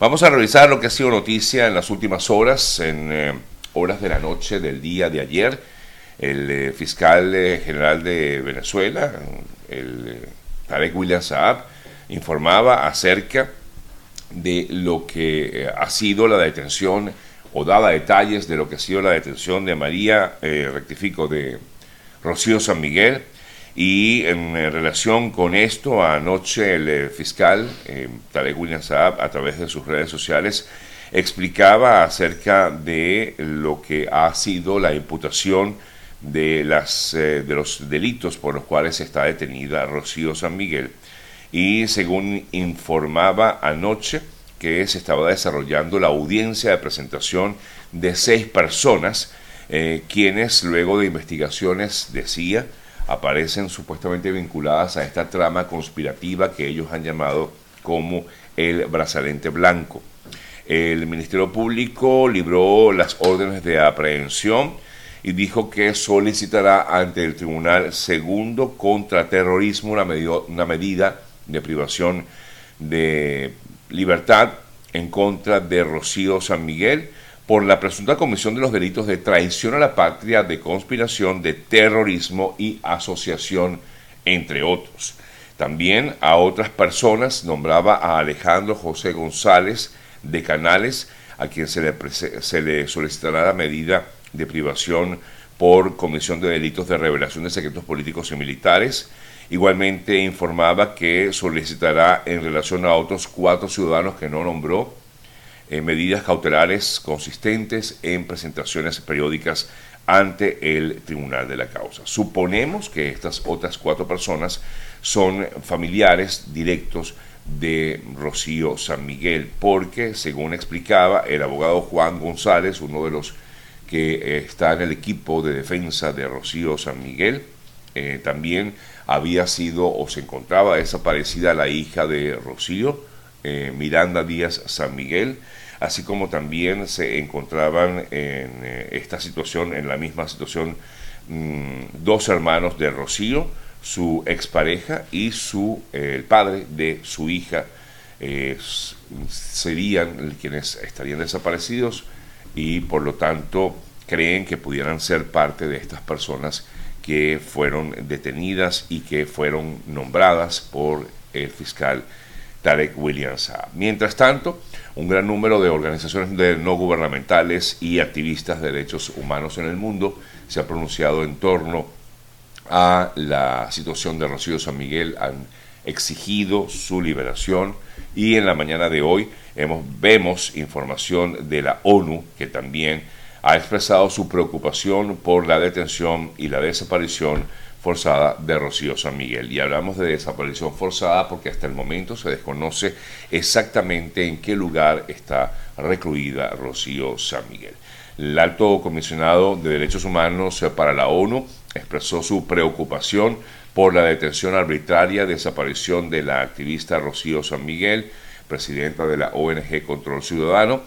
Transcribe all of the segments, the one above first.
Vamos a revisar lo que ha sido noticia en las últimas horas, en eh, horas de la noche del día de ayer. El eh, fiscal eh, general de Venezuela, el Tarek William Saab, informaba acerca de lo que ha sido la detención o daba detalles de lo que ha sido la detención de María, rectifico, de Rocío San Miguel, y en eh, relación con esto, anoche el eh, fiscal eh, William Saab, a través de sus redes sociales, explicaba acerca de lo que ha sido la imputación de, las, de los delitos por los cuales está detenida Rocío San Miguel. Y según informaba anoche, que se estaba desarrollando la audiencia de presentación de seis personas, quienes luego de investigaciones decía aparecen supuestamente vinculadas a esta trama conspirativa que ellos han llamado como el brazalete blanco. El Ministerio Público libró las órdenes de aprehensión y dijo que solicitará ante el Tribunal Segundo contra Terrorismo una, una medida de privación de libertad en contra de Rocío San Miguel por la presunta comisión de los delitos de traición a la patria, de conspiración, de terrorismo y asociación, entre otros. También a otras personas nombraba a Alejandro José González de Canales, a quien se le, solicitará la medida de privación por comisión de delitos de revelación de secretos políticos y militares. Igualmente informaba que solicitará en relación a otros cuatro ciudadanos que no nombró eh, medidas cautelares consistentes en presentaciones periódicas ante el tribunal de la causa. Suponemos que estas otras cuatro personas son familiares directos de Rocío San Miguel, porque, según explicaba el abogado Juan González, uno de los que eh, está en el equipo de defensa de Rocío San Miguel, eh, también había sido o se encontraba desaparecida la hija de Rocío, Miranda Díaz San Miguel, así como también se encontraban en eh, esta situación, en la misma situación, mm, dos hermanos de Rocío, su expareja y su, eh, el padre de su hija, eh, serían quienes estarían desaparecidos y por lo tanto creen que pudieran ser parte de estas personas que fueron detenidas y que fueron nombradas por el fiscal Tarek Williams. Mientras tanto, un gran número de organizaciones no gubernamentales y activistas de derechos humanos en el mundo se ha pronunciado en torno a la situación de Rocío San Miguel, han exigido su liberación y en la mañana de hoy hemos, vemos información de la ONU que también ha expresado su preocupación por la detención y la desaparición forzada de Rocío San Miguel. Y hablamos de desaparición forzada porque hasta el momento se desconoce exactamente en qué lugar está recluida Rocío San Miguel. El alto comisionado de Derechos Humanos para la ONU expresó su preocupación por la detención arbitraria, desaparición de la activista Rocío San Miguel, presidenta de la ONG Control Ciudadano.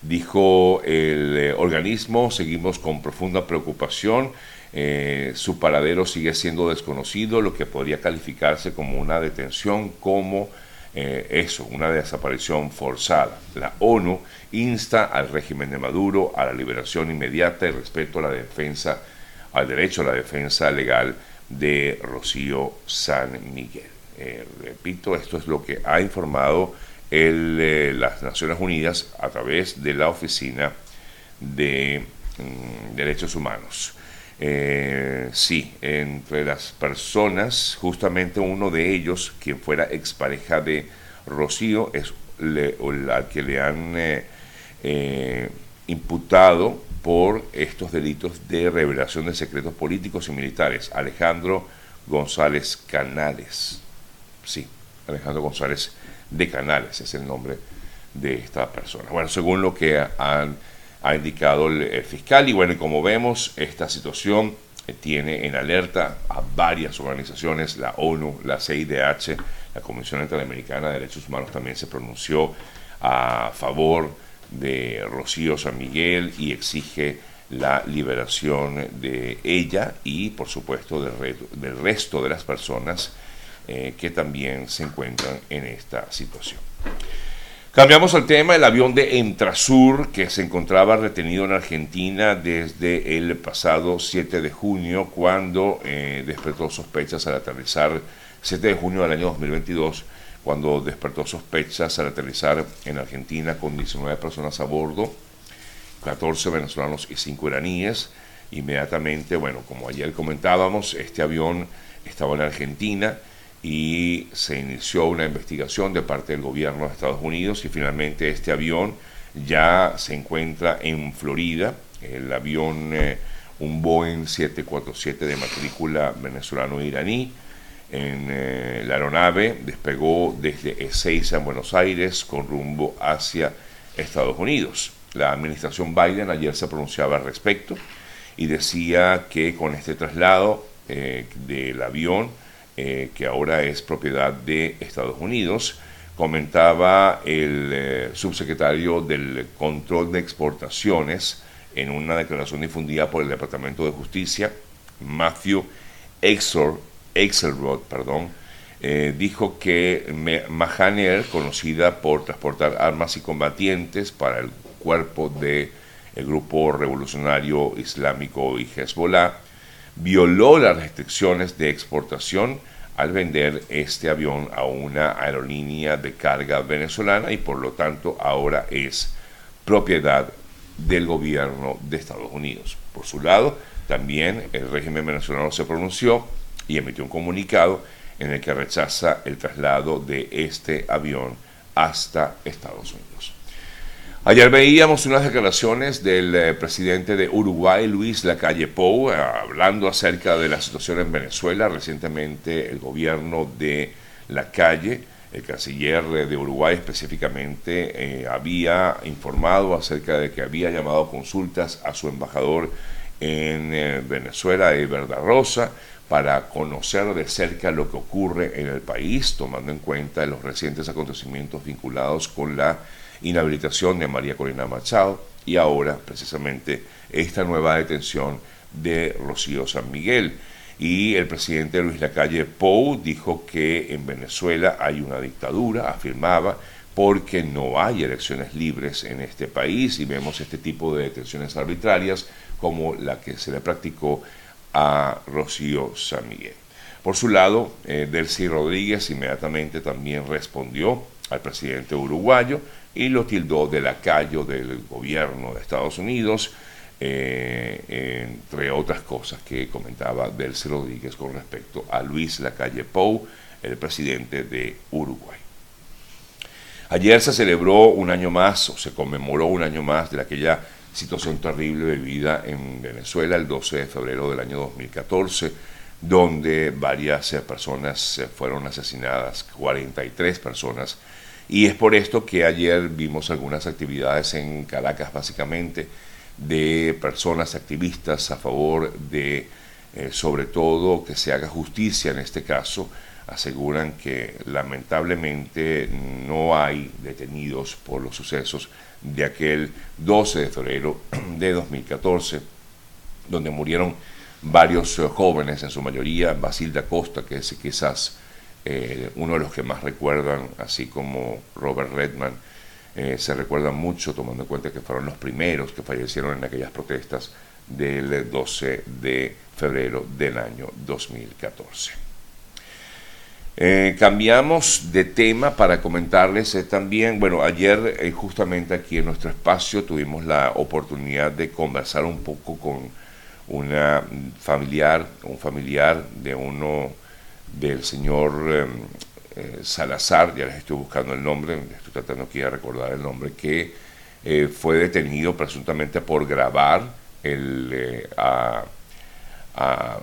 Dijo el eh, organismo, seguimos con profunda preocupación eh, su paradero sigue siendo desconocido, lo que podría calificarse como una detención, como eh, eso, una desaparición forzada. La ONU insta al régimen de Maduro a la liberación inmediata y respeto a la defensa, al derecho a la defensa legal de Rocío San Miguel. Eh, repito, esto es lo que ha informado el, las Naciones Unidas a través de la Oficina de mm, Derechos Humanos. Eh, sí, entre las personas, justamente uno de ellos, quien fuera expareja de Rocío, es la que le han eh, eh, imputado por estos delitos de revelación de secretos políticos y militares, Alejandro González Canales. Sí, Alejandro González de Canales es el nombre de esta persona. Bueno, según lo que han ha indicado el, fiscal. Y bueno, como vemos, esta situación eh, tiene en alerta a varias organizaciones, la ONU, la CIDH, la Comisión Interamericana de Derechos Humanos también se pronunció a favor de Rocío San Miguel y exige la liberación de ella y por supuesto del, resto de las personas eh, que también se encuentran en esta situación. Cambiamos el tema, el avión de Entrasur, que se encontraba retenido en Argentina desde el pasado 7 de junio, cuando eh, despertó sospechas al aterrizar, 7 de junio del año 2022, cuando despertó sospechas al aterrizar en Argentina con 19 personas a bordo, 14 venezolanos y 5 iraníes. Inmediatamente, bueno, como ayer comentábamos, este avión estaba en Argentina, y se inició una investigación de parte del gobierno de Estados Unidos y finalmente este avión ya se encuentra en Florida, el avión, eh, un Boeing 747 de matrícula venezolano-iraní. En eh, la aeronave despegó desde Ezeiza en Buenos Aires con rumbo hacia Estados Unidos. La administración Biden ayer se pronunciaba al respecto y decía que con este traslado eh, del avión eh, que ahora es propiedad de Estados Unidos, comentaba el eh, subsecretario del Control de Exportaciones en una declaración difundida por el Departamento de Justicia, Matthew Exelrod, perdón, eh, dijo que Mahaner, conocida por transportar armas y combatientes para el cuerpo del el grupo revolucionario islámico y Hezbollah, violó las restricciones de exportación al vender este avión a una aerolínea de carga venezolana y por lo tanto ahora es propiedad del gobierno de Estados Unidos. Por su lado, también el régimen venezolano se pronunció y emitió un comunicado en el que rechaza el traslado de este avión hasta Estados Unidos. Ayer veíamos unas declaraciones del eh, presidente de Uruguay, Luis Lacalle Pou, eh, hablando acerca de la situación en Venezuela. Recientemente el gobierno de Lacalle, el canciller de Uruguay específicamente, eh, había informado acerca de que había llamado consultas a su embajador en Venezuela, Everda Rosa, para conocer de cerca lo que ocurre en el país, tomando en cuenta los recientes acontecimientos vinculados con la inhabilitación de María Corina Machado y ahora precisamente esta nueva detención de Rocío San Miguel. Y el presidente Luis Lacalle Pou dijo que en Venezuela hay una dictadura, afirmaba, porque no hay elecciones libres en este país y vemos este tipo de detenciones arbitrarias como la que se le practicó a Rocío San Miguel. Por su lado, eh, Delcy Rodríguez inmediatamente también respondió al presidente uruguayo y lo tildó de lacayo del gobierno de Estados Unidos, eh, entre otras cosas que comentaba Delcy Rodríguez con respecto a Luis Lacalle Pou, el presidente de Uruguay. Ayer se celebró un año más, o se conmemoró un año más de aquella situación terrible vivida en Venezuela el 12 de febrero del año 2014, donde varias personas fueron asesinadas, 43 personas y es por esto que ayer vimos algunas actividades en Caracas, básicamente, de personas activistas a favor de, eh, sobre todo, que se haga justicia en este caso. Aseguran que lamentablemente no hay detenidos por los sucesos de aquel 12 de febrero de 2014, donde murieron varios eh, jóvenes, en su mayoría Basilda Costa, que es quizás eh, uno de los que más recuerdan, así como Robert Redman, eh, se recuerdan mucho tomando en cuenta que fueron los primeros que fallecieron en aquellas protestas del 12 de febrero del año 2014. Eh, cambiamos de tema para comentarles también, bueno, ayer justamente aquí en nuestro espacio tuvimos la oportunidad de conversar un poco con una familiar, un familiar de uno del señor em, eh, Salazar, ya les estoy buscando el nombre, estoy tratando aquí de recordar el nombre, que eh, fue detenido presuntamente por grabar eh, a,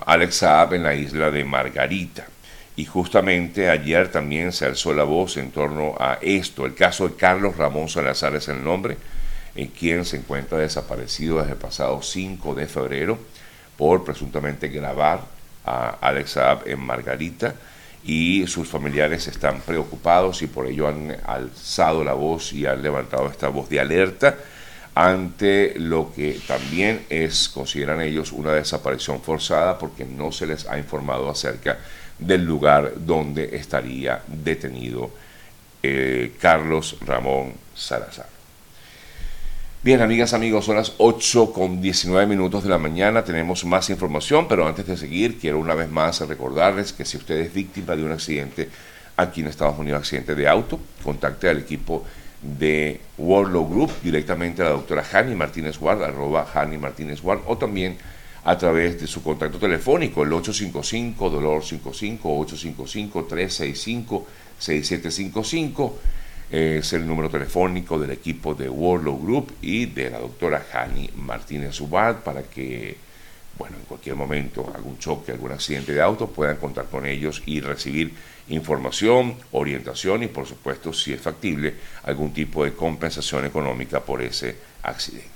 Alex Saab en la isla de Margarita. Y justamente ayer también se alzó la voz en torno a esto. El caso de Carlos Ramón Salazar es el nombre, en quien se encuentra desaparecido desde el pasado 5 de febrero por presuntamente grabar a Alex Saab en Margarita y sus familiares están preocupados y por ello han alzado la voz y han levantado esta voz de alerta ante lo que también es, consideran ellos, una desaparición forzada porque no se les ha informado acerca del lugar donde estaría detenido eh, Carlos Ramón Salazar. Bien, amigas, amigos, son las 8 con 19 minutos de la mañana. Tenemos más información, pero antes de seguir, quiero una vez más recordarles que si usted es víctima de un accidente aquí en Estados Unidos, accidente de auto, contacte al equipo de Warlow Group, directamente a la doctora Hani Martínez Ward, arroba Hani Martínez Ward, o también a través de su contacto telefónico, el 855 dolor 55 855 365 6755 es el número telefónico del equipo de Warlow Group y de la doctora Hani Martínez Ubad para que, bueno, en cualquier momento, algún choque, algún accidente de auto, puedan contar con ellos y recibir información, orientación y, por supuesto, si es factible, algún tipo de compensación económica por ese accidente.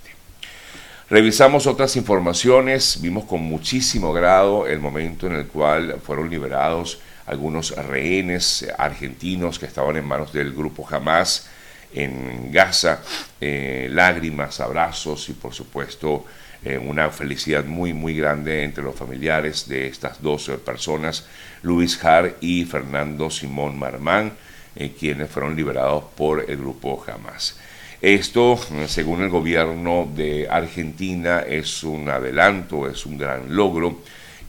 Revisamos otras informaciones, vimos con muchísimo grado el momento en el cual fueron liberados algunos rehenes argentinos que estaban en manos del grupo Hamas en Gaza, eh, lágrimas, abrazos y por supuesto eh, una felicidad muy muy grande entre los familiares de estas dos personas, Luis Har y Fernando Simón Marmán, eh, quienes fueron liberados por el grupo Hamas. Esto, según el gobierno de Argentina, es un adelanto, es un gran logro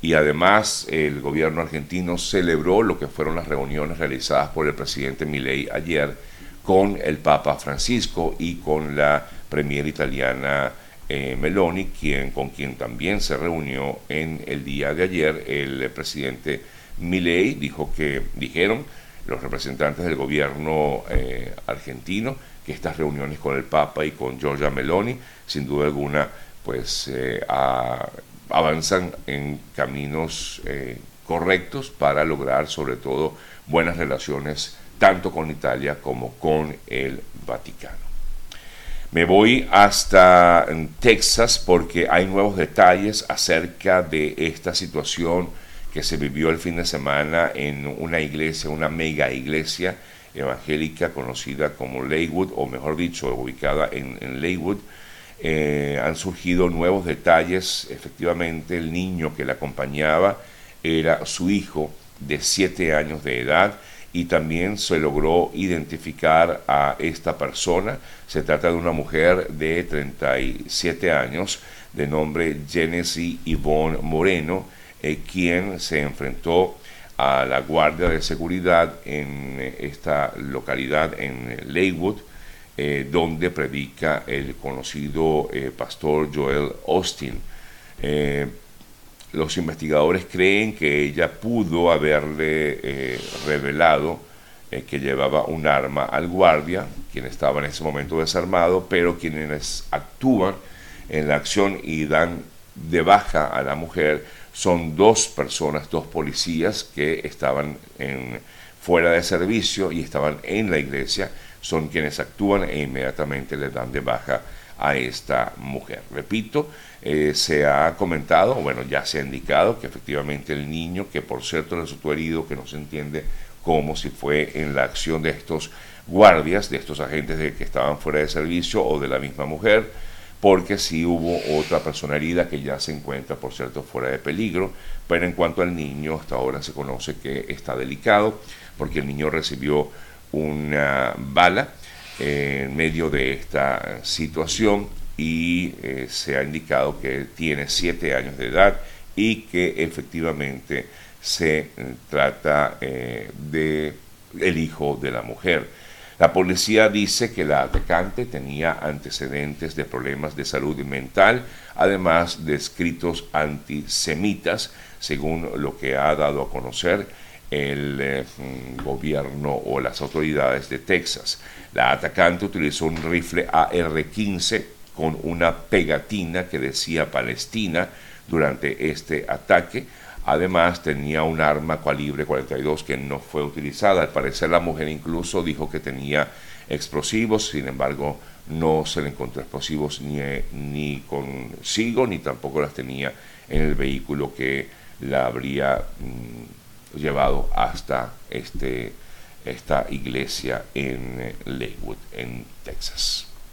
y además el gobierno argentino celebró lo que fueron las reuniones realizadas por el presidente Milei ayer con el Papa Francisco y con la premier italiana eh, Meloni, quien, con quien también se reunió en el día de ayer. El presidente Milei dijo que, dijeron los representantes del gobierno eh, argentino, que estas reuniones con el Papa y con Giorgia Meloni, sin duda alguna, pues eh, a, avanzan en caminos eh, correctos para lograr sobre todo buenas relaciones tanto con Italia como con el Vaticano. Me voy hasta Texas porque hay nuevos detalles acerca de esta situación que se vivió el fin de semana en una iglesia, una mega iglesia evangélica conocida como Leywood, o mejor dicho, ubicada en, en Leywood, eh, han surgido nuevos detalles. Efectivamente, el niño que la acompañaba era su hijo de 7 años de edad y también se logró identificar a esta persona. Se trata de una mujer de 37 años de nombre Genesis Yvonne Moreno, eh, quien se enfrentó a la Guardia de Seguridad en esta localidad en Leywood eh, donde predica el conocido eh, pastor Joel Austin. Eh, los investigadores creen que ella pudo haberle revelado que llevaba un arma al guardia, quien estaba en ese momento desarmado, pero quienes actúan en la acción y dan de baja a la mujer son dos personas, dos policías que estaban fuera de servicio y estaban en la iglesia son quienes actúan e inmediatamente le dan de baja a esta mujer. Repito, eh, se ha comentado, bueno, ya se ha indicado que efectivamente el niño, que por cierto resultó herido, que no se entiende cómo si fue en la acción de estos guardias, de estos agentes de, que estaban fuera de servicio o de la misma mujer, porque sí hubo otra persona herida que ya se encuentra, por cierto, fuera de peligro, pero en cuanto al niño, hasta ahora se conoce que está delicado, porque el niño recibió una bala en medio de esta situación y eh, se ha indicado que tiene siete años de edad y que efectivamente se eh, trata eh, de el hijo de la mujer. La policía dice que la atacante tenía antecedentes de problemas de salud mental, además de escritos antisemitas, según lo que ha dado a conocer el eh, gobierno o las autoridades de Texas. La atacante utilizó un rifle AR-15 con una pegatina que decía Palestina durante este ataque. Además tenía un arma calibre 42 que no fue utilizada. Al parecer la mujer incluso dijo que tenía explosivos, sin embargo no se le encontró explosivos ni, ni consigo ni tampoco las tenía en el vehículo que la habría mm, llevado hasta este, esta iglesia en Lakewood, en Texas.